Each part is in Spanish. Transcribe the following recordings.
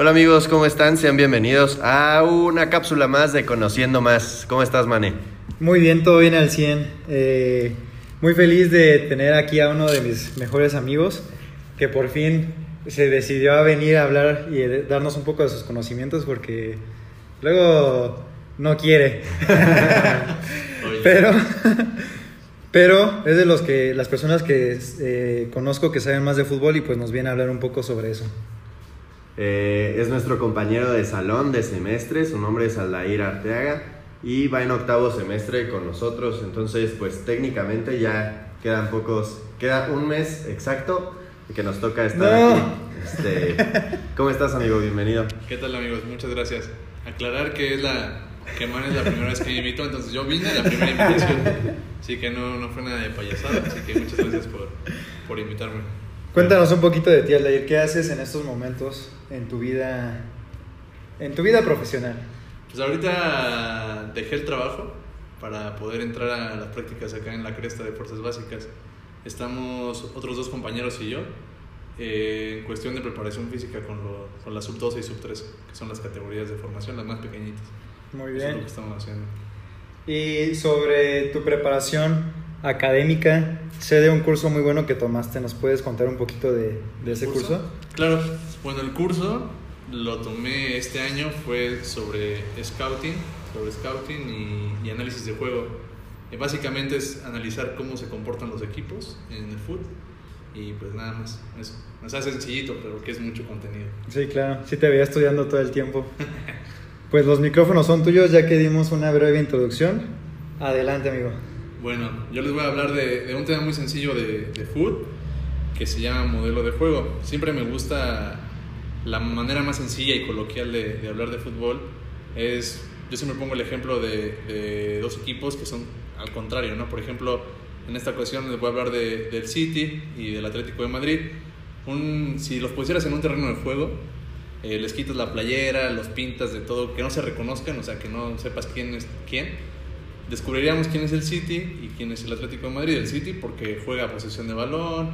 Hola amigos, ¿cómo están? Sean bienvenidos a una cápsula más de Conociendo Más. ¿Cómo estás, Mane? Muy bien, todo bien al 100. Eh, muy feliz de tener aquí a uno de mis mejores amigos que por fin se decidió a venir a hablar y darnos un poco de sus conocimientos porque luego no quiere. pero, pero es de los que las personas que eh, conozco que saben más de fútbol y pues nos viene a hablar un poco sobre eso. Eh, es nuestro compañero de salón de semestre, su nombre es Aldair Arteaga y va en octavo semestre con nosotros, entonces pues técnicamente ya quedan pocos, queda un mes exacto que nos toca estar aquí. Este, ¿Cómo estás amigo? Bienvenido. ¿Qué tal amigos? Muchas gracias. Aclarar que es la que Man es la primera vez que me invitó, entonces yo vine a la primera invitación, así que no, no fue nada de payasada, así que muchas gracias por, por invitarme. Cuéntanos un poquito de ti, Aldair. ¿Qué haces en estos momentos en tu vida, en tu vida profesional? Pues ahorita dejé el trabajo para poder entrar a las prácticas acá en la Cresta de Fuerzas Básicas. Estamos otros dos compañeros y yo eh, en cuestión de preparación física con, lo, con la sub 12 y sub 13, que son las categorías de formación, las más pequeñitas. Muy bien. Eso es lo que estamos haciendo. Y sobre tu preparación académica, sé de un curso muy bueno que tomaste, ¿nos puedes contar un poquito de, de ese curso? Claro, bueno, el curso lo tomé este año, fue sobre scouting, sobre scouting y, análisis de juego. Eh, básicamente es analizar cómo se comportan los equipos en el fútbol y pues nada más, eso. O sea, sencillito, pero que es mucho contenido. Sí, claro, sí te veía estudiando todo el tiempo. pues los micrófonos son tuyos ya que dimos una breve introducción. Adelante, amigo. Bueno, yo les voy a hablar de, un tema muy sencillo de, de que se llama modelo de juego. Siempre me gusta la manera más sencilla y coloquial de, hablar de fútbol. Es, yo siempre pongo el ejemplo de, dos equipos que son al contrario, ¿no? Por ejemplo, en esta ocasión les voy a hablar de, del City y del Atlético de Madrid. Si los pusieras en un terreno de juego, eh, les quitas la playera, los pintas de todo, que no se reconozcan, o sea, que no sepas quién es quién descubriríamos quién es el City y quién es el Atlético de Madrid. El City porque juega a posesión de balón,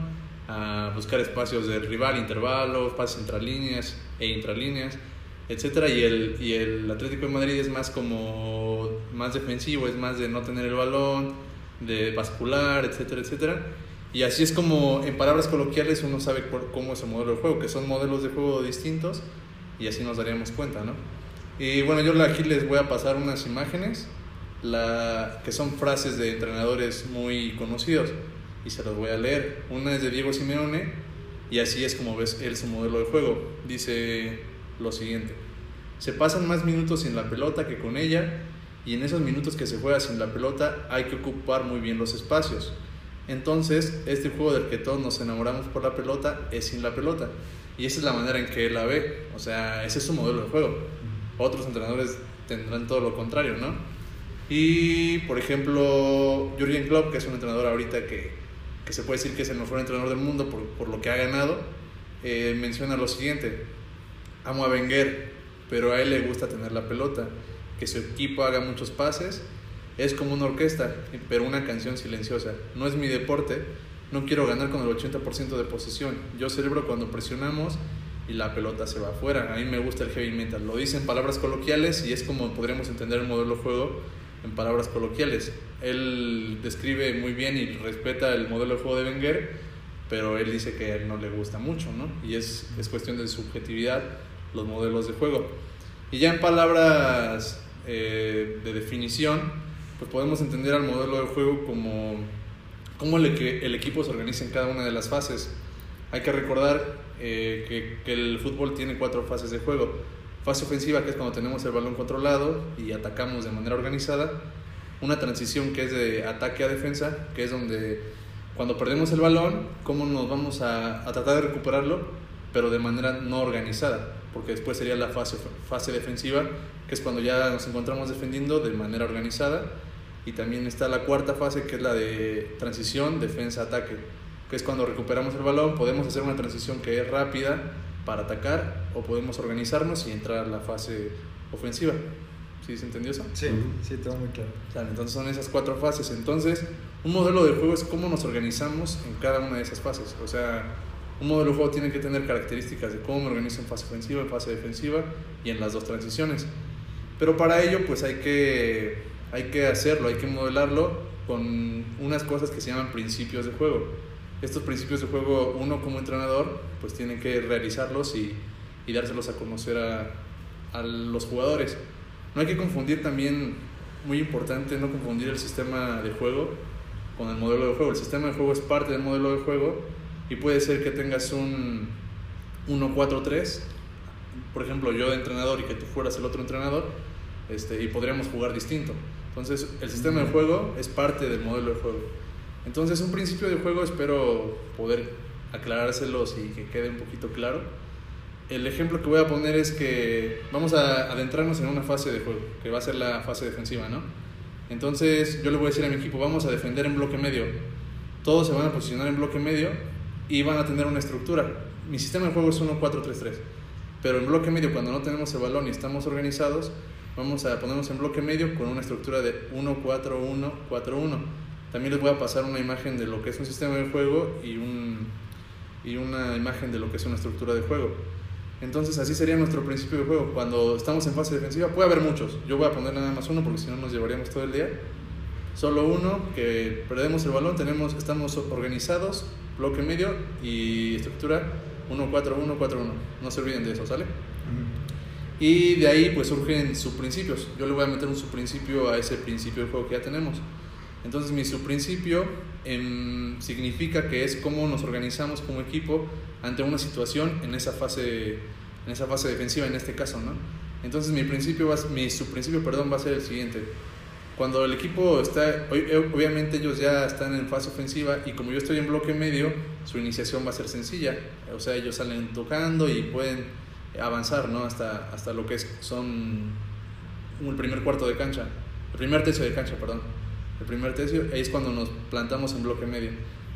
a buscar espacios del rival, intervalos, pases entre líneas e intralíneas, etc. Y el, y el Atlético de Madrid es más como más defensivo, es más de no tener el balón, de bascular, etcétera, etcétera. Y así es como, en palabras coloquiales, uno sabe cómo es el modelo de juego, que son modelos de juego distintos, y así nos daríamos cuenta, ¿no? Y bueno, yo aquí les voy a pasar unas imágenes la, que son frases de entrenadores muy conocidos y se los voy a leer. Una es de Diego Simeone y así es como ves él su modelo de juego. Dice lo siguiente, se pasan más minutos sin la pelota que con ella y en esos minutos que se juega sin la pelota hay que ocupar muy bien los espacios. Entonces, este juego del que todos nos enamoramos por la pelota es sin la pelota. Y esa es la manera en que él la ve. O sea, ese es su modelo de juego. Otros entrenadores tendrán todo lo contrario, ¿no? Y, por ejemplo, Jürgen Klopp, que es un entrenador ahorita que, que se puede decir que es el mejor entrenador del mundo por, por lo que ha ganado, eh, menciona lo siguiente, amo a Wenger, pero a él le gusta tener la pelota, que su equipo haga muchos pases, es como una orquesta, pero una canción silenciosa. No es mi deporte, no quiero ganar con el 80% de posesión, yo celebro cuando presionamos y la pelota se va afuera. A mí me gusta el heavy metal. Lo dice en palabras coloquiales y es como podríamos entender el modelo de juego en palabras coloquiales. Él describe muy bien y respeta el modelo de juego de Wenger, pero él dice que a él no le gusta mucho, ¿no? Y es, es cuestión de subjetividad los modelos de juego. Y ya en palabras eh, de definición, pues podemos entender al modelo de juego como cómo el, el equipo se organiza en cada una de las fases. Hay que recordar eh, que, que el fútbol tiene cuatro fases de juego Fase ofensiva, que es cuando tenemos el balón controlado y atacamos de manera organizada. Una transición que es de ataque a defensa, que es donde cuando perdemos el balón, cómo nos vamos a, a tratar de recuperarlo, pero de manera no organizada, porque después sería la fase, fase defensiva, que es cuando ya nos encontramos defendiendo de manera organizada. Y también está la cuarta fase, que es la de transición, defensa-ataque, que es cuando recuperamos el balón, podemos hacer una transición que es rápida, para atacar o podemos organizarnos y entrar a la fase ofensiva. ¿Sí se entendió eso? Sí, sí, todo muy claro. entonces son esas cuatro fases. Entonces, un modelo de juego es cómo nos organizamos en cada una de esas fases. O sea, Un modelo de juego tiene que tener características de cómo me organizo en fase ofensiva, en fase defensiva y en las dos transiciones. Pero para ello pues hay que, hay que hacerlo, hay que modelarlo con unas cosas que se llaman principios de juego. Estos principios de juego uno como entrenador pues tiene que realizarlos y, y dárselos a conocer a, a los jugadores. No hay que confundir también, muy importante, no confundir el sistema de juego con el modelo de juego. El sistema de juego es parte del modelo de juego y puede ser que tengas un 1-4-3, por ejemplo, yo de entrenador y que tú fueras el otro entrenador, este, y podríamos jugar distinto. Entonces, el sistema de juego es parte del modelo de juego. Entonces, un principio de juego espero poder aclarárselos y que quede un poquito claro. El ejemplo que voy a poner es que vamos a adentrarnos en una fase de juego, que va a ser la fase defensiva, ¿no? Entonces, yo le voy a decir a mi equipo, vamos a defender en bloque medio. Todos se van a posicionar en bloque medio y van a tener una estructura. Mi sistema de juego es 1-4-3-3, pero en bloque medio, cuando no tenemos el balón y estamos organizados, vamos a ponernos en bloque medio con una estructura de 1-4-1-4-1. También les voy a pasar una imagen de lo que es un sistema de juego y, un, y una imagen de lo que es una estructura de juego. Entonces así sería nuestro principio de juego. Cuando estamos en fase defensiva puede haber muchos. Yo voy a poner nada más uno porque si no nos llevaríamos todo el día. Solo uno, que perdemos el balón, tenemos, estamos organizados, bloque medio y estructura 1-4-1-4-1. No se olviden de eso, ¿sale? Y de ahí pues surgen subprincipios. Yo le voy a meter un subprincipio a ese principio de juego que ya tenemos. Entonces mi subprincipio em, significa que es cómo nos organizamos como equipo ante una situación en esa fase, en esa fase defensiva, en este caso, ¿no? Entonces mi, principio va, mi subprincipio perdón, va a ser el siguiente. Cuando el equipo está, eh, obviamente ellos ya están en fase ofensiva y como yo estoy en bloque medio, su iniciación va a ser sencilla. O sea, ellos salen tocando y pueden avanzar, ¿no? Hasta, hasta lo que es, son el primer cuarto de cancha, el primer tercio de cancha, perdón. El primer tercio, es cuando nos plantamos en bloque medio.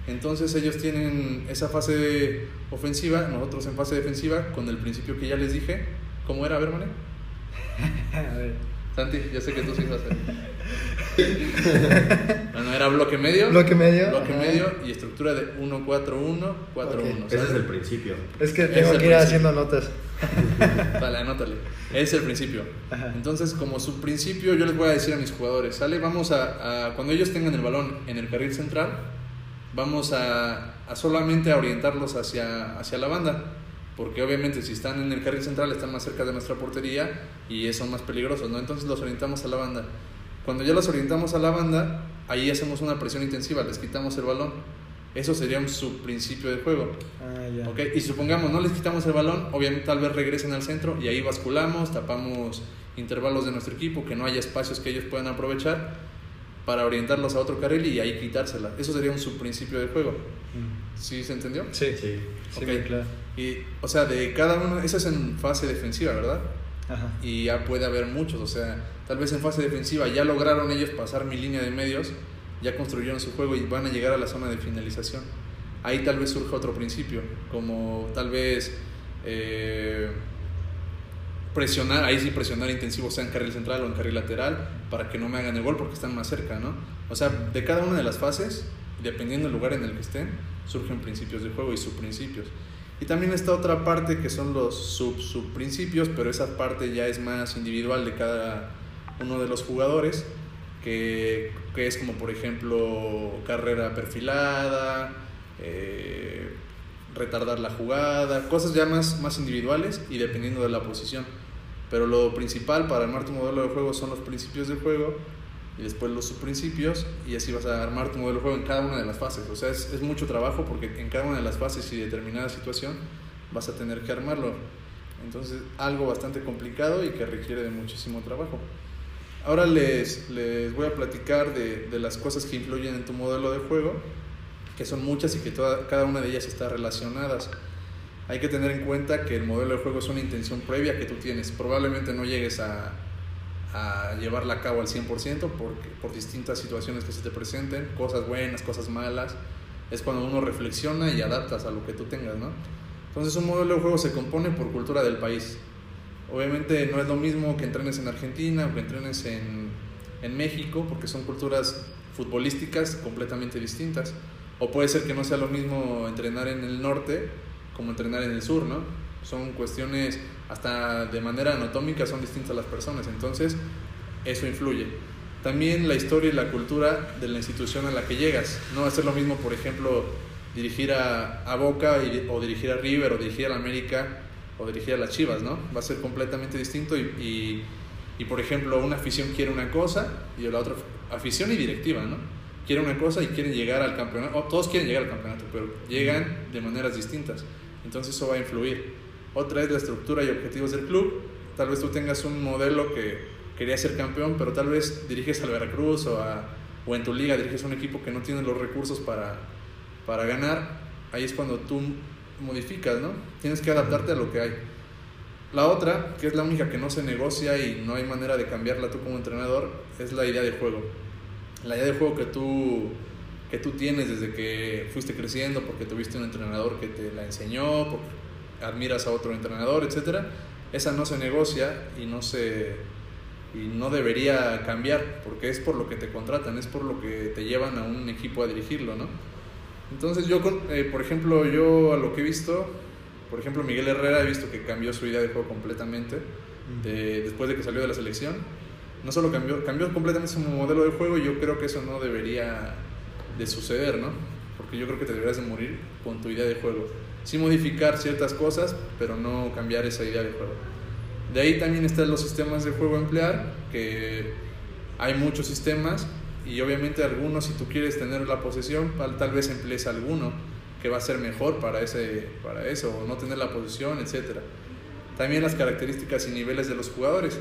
Entonces ellos tienen esa fase ofensiva, nosotros en fase defensiva, con el principio que ya les dije. ¿Cómo era? A ver, Mané. A ver. Santi, ya sé que tú sí vas a bueno, era bloque medio. Bloque medio. Bloque Ajá. medio y estructura de 1-4-1, 4-1. Ok. Ese es el principio. Es que Es tengo el que ir principio. haciendo notas. Vale, anótale. Es el principio. Ajá. Entonces, como su principio, yo les voy a decir a mis jugadores, ¿sale? Vamos a, a- cuando ellos tengan el balón en el carril central, vamos a, a solamente a orientarlos hacia, hacia la banda. Porque obviamente si están en el carril central están más cerca de nuestra portería y son más peligrosos, ¿no? Entonces los orientamos a la banda. Cuando ya los orientamos a la banda, ahí hacemos una presión intensiva, les quitamos el balón. Eso sería un subprincipio de juego. Ah, ya. Ok, y supongamos no les quitamos el balón, obviamente tal vez regresen al centro y ahí basculamos, tapamos intervalos de nuestro equipo, que no haya espacios que ellos puedan aprovechar para orientarlos a otro carril y ahí quitársela. Eso sería un subprincipio de juego. Mm. ¿Sí se entendió? Sí, Sí. sí, Ok. muy claro. Y, o sea, de cada uno, eso es en fase defensiva, ¿verdad? Ajá. Y ya puede haber muchos, o sea, tal vez en fase defensiva ya lograron ellos pasar mi línea de medios, ya construyeron su juego y van a llegar a la zona de finalización. Ahí tal vez surja otro principio, como tal vez eh, presionar, ahí sí presionar intensivo, sea en carril central o en carril lateral, para que no me hagan el gol porque están más cerca, ¿no? O sea, de cada una de las fases, dependiendo del lugar en el que estén, surgen principios de juego y subprincipios. Y también está otra parte que son los sub subprincipios, pero esa parte ya es más individual de cada uno de los jugadores, que, que es como por ejemplo carrera perfilada, eh, retardar la jugada, cosas ya más, más individuales y dependiendo de la posición. Pero lo principal para armar tu modelo de juego son los principios de juego y después los subprincipios y así vas a armar tu modelo de juego en cada una de las fases. O sea, es, es mucho trabajo porque en cada una de las fases y determinada situación vas a tener que armarlo. Entonces, algo bastante complicado y que requiere de muchísimo trabajo. Ahora les, les voy a platicar de, de las cosas que influyen en tu modelo de juego, que son muchas y que cada una de ellas está relacionadas. Hay que tener en cuenta que el modelo de juego es una intención previa que tú tienes. Probablemente no llegues a, a llevarla a cabo al 100% porque, por distintas situaciones que se te presenten, cosas buenas, cosas malas. Es cuando uno reflexiona y adaptas a lo que tú tengas, ¿no? Entonces un modelo de juego se compone por cultura del país. Obviamente no es lo mismo que entrenes en Argentina o que entrenes en, en México, porque son culturas futbolísticas completamente distintas. O puede ser que no sea lo mismo entrenar en el norte como entrenar en el sur, ¿no? Son cuestiones, hasta de manera anatómica, son distintas las personas. Entonces, eso influye. También la historia y la cultura de la institución a la que llegas. No va a ser lo mismo, por ejemplo, dirigir a, a Boca o dirigir a River o dirigir a la América o dirigir a las Chivas, ¿no? Va a ser completamente distinto y, y, y, por ejemplo, una afición quiere una cosa y la otra afición y directiva, ¿no? Quiere una cosa y quieren llegar al campeonato, o todos quieren llegar al campeonato, pero llegan de maneras distintas. Entonces eso va a influir. Otra es la estructura y objetivos del club. Tal vez tú tengas un modelo que quería ser campeón, pero tal vez diriges al Veracruz o, a, o en tu liga diriges a un equipo que no tiene los recursos para, para ganar. Ahí es cuando tú modificas, ¿no? Tienes que adaptarte a lo que hay. La otra, que es la única que no se negocia y no hay manera de cambiarla tú como entrenador, es la idea de juego. La idea de juego que tú, que tú tienes desde que fuiste creciendo, porque tuviste un entrenador que te la enseñó, porque admiras a otro entrenador, etc. Esa no se negocia y no, se, y no debería cambiar, porque es por lo que te contratan, es por lo que te llevan a un equipo a dirigirlo, ¿no? Entonces yo, eh, por ejemplo, yo a lo que he visto, por ejemplo, Miguel Herrera he visto que cambió su idea de juego completamente de, después de que salió de la selección. No solo cambió, cambió completamente su modelo de juego y yo creo que eso no debería de suceder, ¿no? Porque yo creo que te deberías de morir con tu idea de juego. Sí modificar ciertas cosas, pero no cambiar esa idea de juego. De ahí también están los sistemas de juego a emplear, que hay muchos sistemas y obviamente algunos si tú quieres tener la posesión tal vez emplees alguno que va a ser mejor para, ese, para eso o no tener la posesión, etc. También las características y niveles de los jugadores.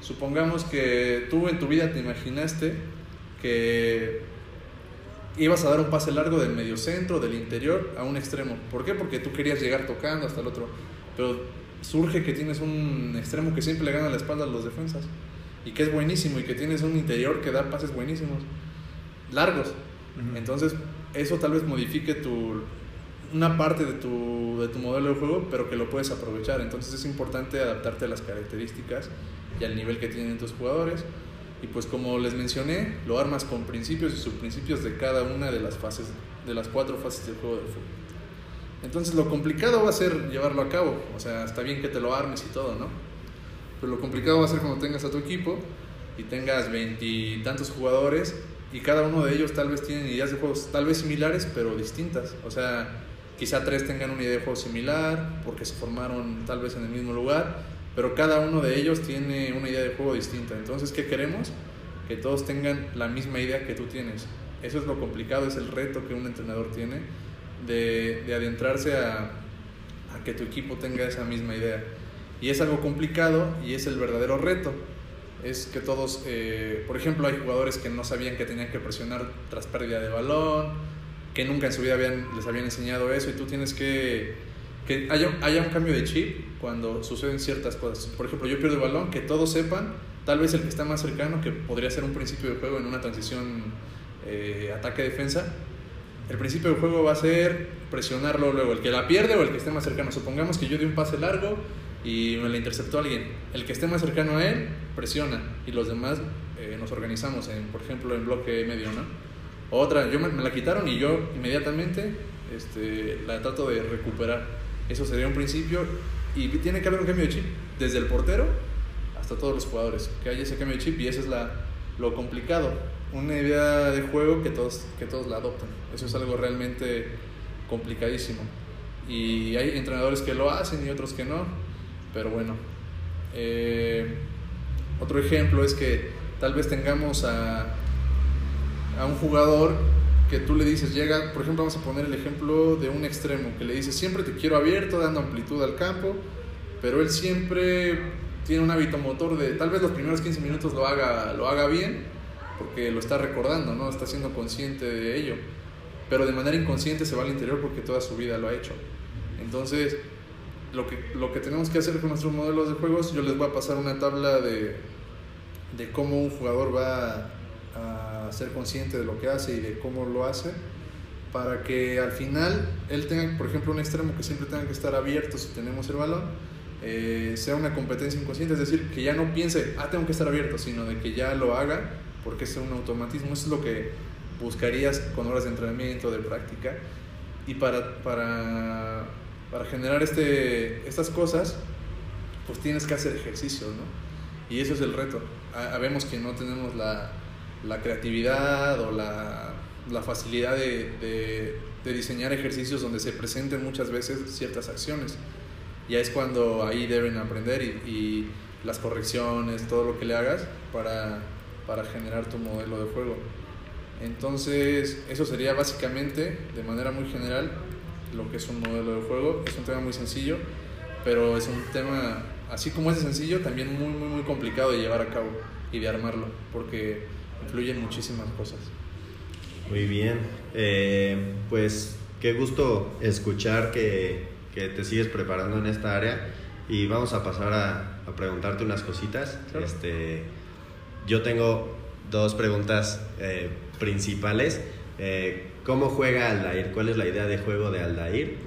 Supongamos que tú en tu vida te imaginaste que ibas a dar un pase largo del medio centro, del interior a un extremo. ¿Por qué? Porque tú querías llegar tocando hasta el otro. Pero surge que tienes un extremo que siempre le gana la espalda a los defensas y que es buenísimo y que tienes un interior que da pases buenísimos, largos. Entonces, eso tal vez modifique tu, una parte de tu, de tu modelo de juego, pero que lo puedes aprovechar. Entonces es importante adaptarte a las características y al nivel que tienen tus jugadores. Y pues como les mencioné, lo armas con principios y subprincipios de cada una de las fases, de las cuatro fases del juego de fútbol. Entonces lo complicado va a ser llevarlo a cabo. O sea, está bien que te lo armes y todo, ¿no? Pero lo complicado va a ser cuando tengas a tu equipo y tengas veintitantos jugadores y cada uno de ellos tal vez tienen ideas de juegos tal vez similares pero distintas. O sea, quizá tres tengan una idea de juego similar porque se formaron tal vez en el mismo lugar, pero cada uno de ellos tiene una idea de juego distinta. Entonces, ¿qué queremos? Que todos tengan la misma idea que tú tienes. Eso es lo complicado, es el reto que un entrenador tiene de, de adentrarse a, a que tu equipo tenga esa misma idea. Y es algo complicado y es el verdadero reto. Es que todos, eh, por ejemplo, hay jugadores que no sabían que tenían que presionar tras pérdida de balón, que nunca en su vida habían, les habían enseñado eso y tú tienes que que haya, haya un cambio de chip cuando suceden ciertas cosas. Por ejemplo, yo pierdo el balón, que todos sepan, tal vez el que está más cercano, que podría ser un principio de juego en una transición eh, ataque-defensa, el principio del juego va a ser presionarlo luego, el que la pierde o el que esté más cercano. Supongamos que yo di un pase largo y me la interceptó alguien. El que esté más cercano a él presiona y los demás eh, nos organizamos, en, por ejemplo, en bloque medio, ¿no? Otra, yo me, la quitaron y yo inmediatamente este, la trato de recuperar. Eso sería un principio y tiene que haber un cambio de chip, desde el portero hasta todos los jugadores, que haya ese cambio de chip y eso es la, lo complicado, una idea de juego que todos, que todos la adoptan. Eso es algo realmente complicadísimo. Y hay entrenadores que lo hacen y otros que no pero bueno, eh, otro ejemplo es que tal vez tengamos a, a un jugador que tú le dices, llega, por ejemplo, vamos a poner el ejemplo de un extremo, que le dices, siempre te quiero abierto, dando amplitud al campo, pero él siempre tiene un hábito motor de, tal vez los primeros 15 minutos lo haga, lo haga bien, porque lo está recordando, ¿no? Está siendo consciente de ello, pero de manera inconsciente se va al interior porque toda su vida lo ha hecho. Entonces, lo que, lo que tenemos que hacer con nuestros modelos de juegos, yo les voy a pasar una tabla de, de cómo un jugador va a ser consciente de lo que hace y de cómo lo hace, para que al final él tenga, por ejemplo, un extremo que siempre tenga que estar abierto si tenemos el balón, eh, sea una competencia inconsciente, es decir, que ya no piense, ah, tengo que estar abierto, sino de que ya lo haga, porque es un automatismo, eso es lo que buscarías con horas de entrenamiento, de práctica. Y para, para, para generar este, estas cosas, pues tienes que hacer ejercicios, ¿no? Y eso es el reto. Sabemos que no tenemos la, la creatividad o la, la facilidad de, de, de, diseñar ejercicios donde se presenten muchas veces ciertas acciones. Ya es cuando ahí deben aprender y, y las correcciones, todo lo que le hagas para, para generar tu modelo de juego. Entonces, eso sería básicamente, de manera muy general, lo que es un modelo de juego. Es un tema muy sencillo, pero es un tema, así como es de sencillo, también muy, muy, muy complicado de llevar a cabo y de armarlo, porque influyen muchísimas cosas. Muy bien, eh, pues qué gusto escuchar que, que, te sigues preparando en esta área y vamos a pasar a, a preguntarte unas cositas. Claro. Este, yo tengo dos preguntas eh, principales. Eh, ¿Cómo juega Aldair? ¿Cuál es la idea de juego de Aldair?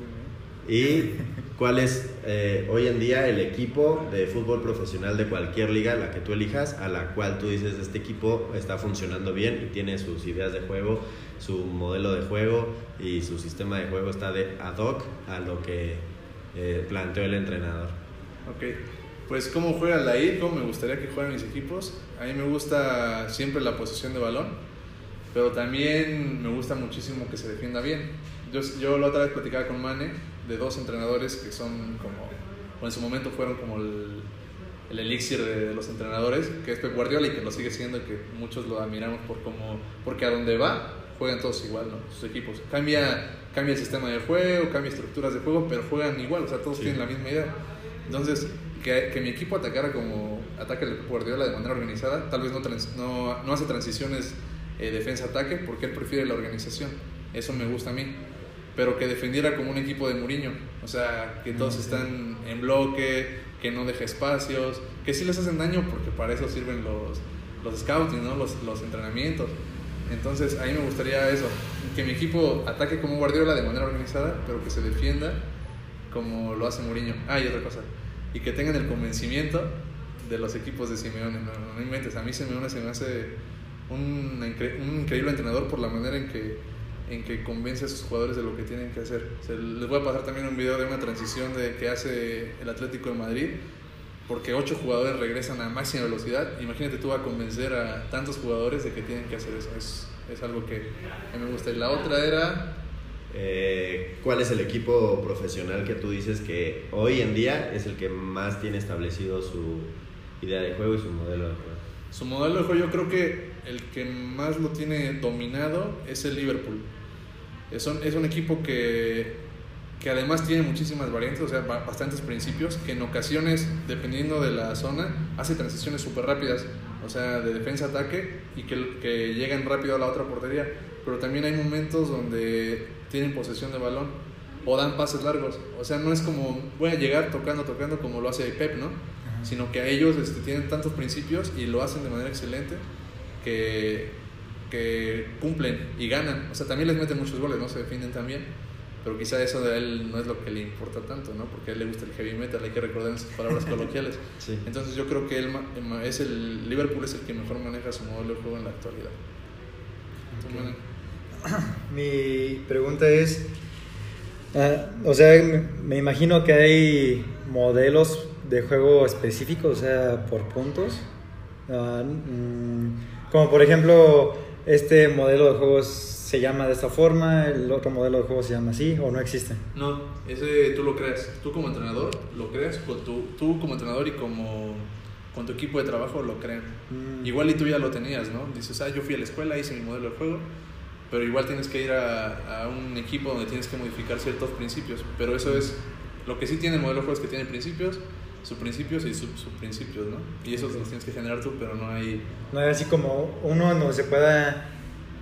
Y cuál es eh, hoy en día el equipo de fútbol profesional de cualquier liga, la que tú elijas, a la cual tú dices, este equipo está funcionando bien y tiene sus ideas de juego, su modelo de juego y su sistema de juego está de ad hoc a lo que eh, planteó el entrenador. Ok, pues cómo juega Aldair, cómo me gustaría que jueguen mis equipos. A mí me gusta siempre la posición de balón, pero también me gusta muchísimo que se defienda bien. Yo, yo la otra vez platicaba con Mane de dos entrenadores que son como, o en su momento fueron como el, el elixir de, de, los entrenadores, que es Pep Guardiola y que lo sigue siendo, que muchos lo admiramos por como, porque a donde va juegan todos igual, ¿no? Sus equipos. Cambia, cambia el sistema de juego, cambia estructuras de juego, pero juegan igual, o sea, todos sí. tienen la misma idea. Entonces, que, que, mi equipo atacara como ataque el Guardiola de manera organizada, tal vez no, trans, no, no hace transiciones eh, defensa-ataque porque él prefiere la organización. Eso me gusta a mí pero que defendiera como un equipo de Mourinho. O sea, que todos están en bloque, que no deje espacios, que sí les hacen daño porque para eso sirven los, los scouting, ¿no? los, los entrenamientos. Entonces, a mí me gustaría eso, que mi equipo ataque como Guardiola de manera organizada, pero que se defienda como lo hace Mourinho. Ah, y otra cosa, y que tengan el convencimiento de los equipos de Simeone. No, no, no inventes, a mí Simeone se me hace un, un increíble entrenador por la manera en que en que convence a sus jugadores de lo que tienen que hacer. Se les voy a pasar también un video de una transición de, que hace el Atlético de Madrid, porque ocho jugadores regresan a máxima velocidad. Imagínate tú a convencer a tantos jugadores de que tienen que hacer eso. Es, es algo que a mí me gusta. Y la otra era... Eh, ¿Cuál es el equipo profesional que tú dices que hoy en día es el que más tiene establecido su idea de juego y su modelo de juego? Su modelo de juego yo creo que el que más lo tiene dominado es el Liverpool. Es un, es un equipo que, que además tiene muchísimas variantes, o sea, bastantes principios, que en ocasiones, dependiendo de la zona, hace transiciones súper rápidas, o sea, de defensa-ataque y que, que llegan rápido a la otra portería. Pero también hay momentos donde tienen posesión de balón o dan pases largos. O sea, no es como voy a llegar tocando, tocando como lo hace Pep, ¿no? Ajá. Sino que a ellos este, tienen tantos principios y lo hacen de manera excelente que, que cumplen y ganan. O sea, también les meten muchos goles, ¿no? Se defienden también. Pero quizá eso de él no es lo que le importa tanto, ¿no? Porque a él le gusta el heavy metal, hay que recordar en sus palabras coloquiales. Sí. Entonces yo creo que él es el Liverpool es el que mejor maneja su modelo de juego en la actualidad. Okay. Mi pregunta es, uh, o sea, me, imagino que hay modelos de juego específicos, o sea, por puntos. Uh, mm, como por ejemplo, este modelo de juego se llama de esta forma, el otro modelo de juego se llama así, o no existe. No, ese tú lo creas. Tú como entrenador lo creas, tú, tú como entrenador y como con tu equipo de trabajo lo crean. Mm. Igual y tú ya lo tenías, ¿no? Dices, ah, yo fui a la escuela, hice mi modelo de juego, pero igual tienes que ir a, a un equipo donde tienes que modificar ciertos principios. Pero eso es, lo que sí tiene el modelo de juego es que tiene principios, sus principios y sus subprincipios, ¿no? Y esos los tienes que generar tú, pero no hay... No hay así como uno donde se pueda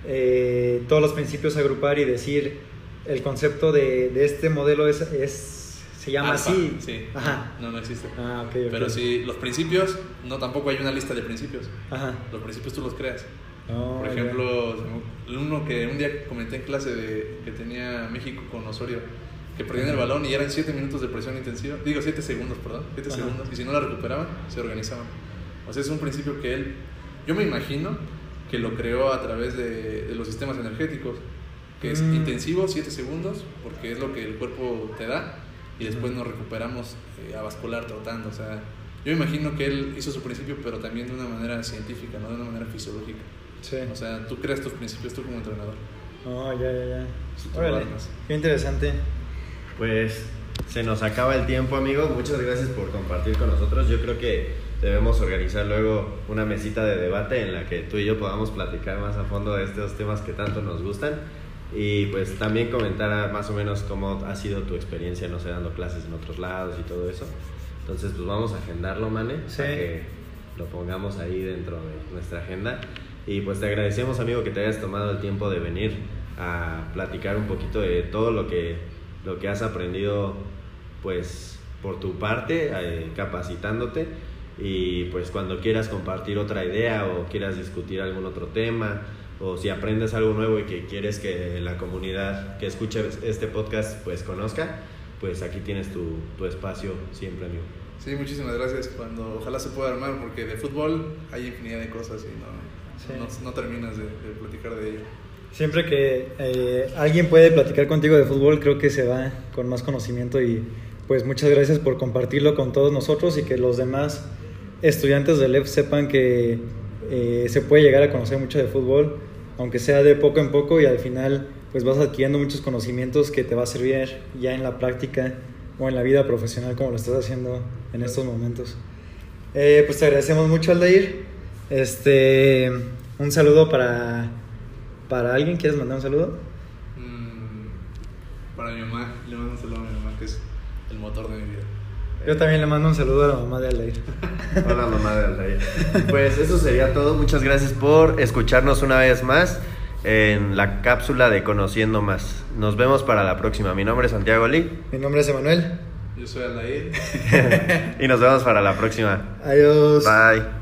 eh, todos los principios agrupar y decir el concepto de, de este modelo es, es se llama Alpha, así. Sí. Ajá. No, no existe. Ah, okay, okay. Pero sí, los principios, no, tampoco hay una lista de principios. Ajá. Los principios tú los creas. Oh, Por ejemplo, uno que un día comenté en clase de, que tenía México con Osorio, que perdían el balón y eran 7 minutos de presión intensiva, digo 7 segundos, perdón, 7 segundos, y si no la recuperaban, se organizaban. O sea, es un principio que él, yo me imagino que lo creó a través de, de los sistemas energéticos, que es Mm. intensivo, 7 segundos, porque es lo que el cuerpo te da, y después nos recuperamos eh, a vascular trotando. O sea, yo imagino que él hizo su principio, pero también de una manera científica, no de una manera fisiológica. Sí. O sea, tú creas tus principios tú como entrenador. Oh, ya, ya, ya. Órale, qué interesante. Pues se nos acaba el tiempo, amigo. Muchas gracias por compartir con nosotros. Yo creo que debemos organizar luego una mesita de debate en la que tú y yo podamos platicar más a fondo de estos temas que tanto nos gustan. Y pues también comentar más o menos cómo ha sido tu experiencia, no sé, dando clases en otros lados y todo eso. Entonces, pues vamos a agendarlo, Mane, Sí. para que lo pongamos ahí dentro de nuestra agenda. Y pues te agradecemos, amigo, que te hayas tomado el tiempo de venir a platicar un poquito de todo lo que, lo que has aprendido, pues, por tu parte, eh, capacitándote. Y pues cuando quieras compartir otra idea o quieras discutir algún otro tema, o si aprendes algo nuevo y que quieres que la comunidad que escuche este podcast pues conozca, pues aquí tienes tu, tu espacio siempre, amigo. Sí, muchísimas gracias. Cuando ojalá se pueda armar, porque de fútbol hay infinidad de cosas y no, Sí. no, no terminas de, de platicar de ello. Siempre que eh, alguien puede platicar contigo de fútbol, creo que se va con más conocimiento y pues muchas gracias por compartirlo con todos nosotros y que los demás estudiantes del EF sepan que eh, se puede llegar a conocer mucho de fútbol, aunque sea de poco en poco y al final pues vas adquiriendo muchos conocimientos que te va a servir ya en la práctica o en la vida profesional como lo estás haciendo en estos momentos. Eh, pues te agradecemos mucho, Aldair. Este, un saludo para, para alguien. ¿Quieres mandar un saludo? Mm, para mi mamá, le mando un saludo a mi mamá, que es el motor de mi vida. Yo también le mando un saludo a la mamá de Aldair. Hola mamá de Aldair. Pues eso sería todo. Muchas gracias por escucharnos una vez más en la cápsula de Conociendo Más. Nos vemos para la próxima. Mi nombre es Santiago Lee Mi nombre es Emanuel. Yo soy Aldair. y nos vemos para la próxima. Adiós. Bye.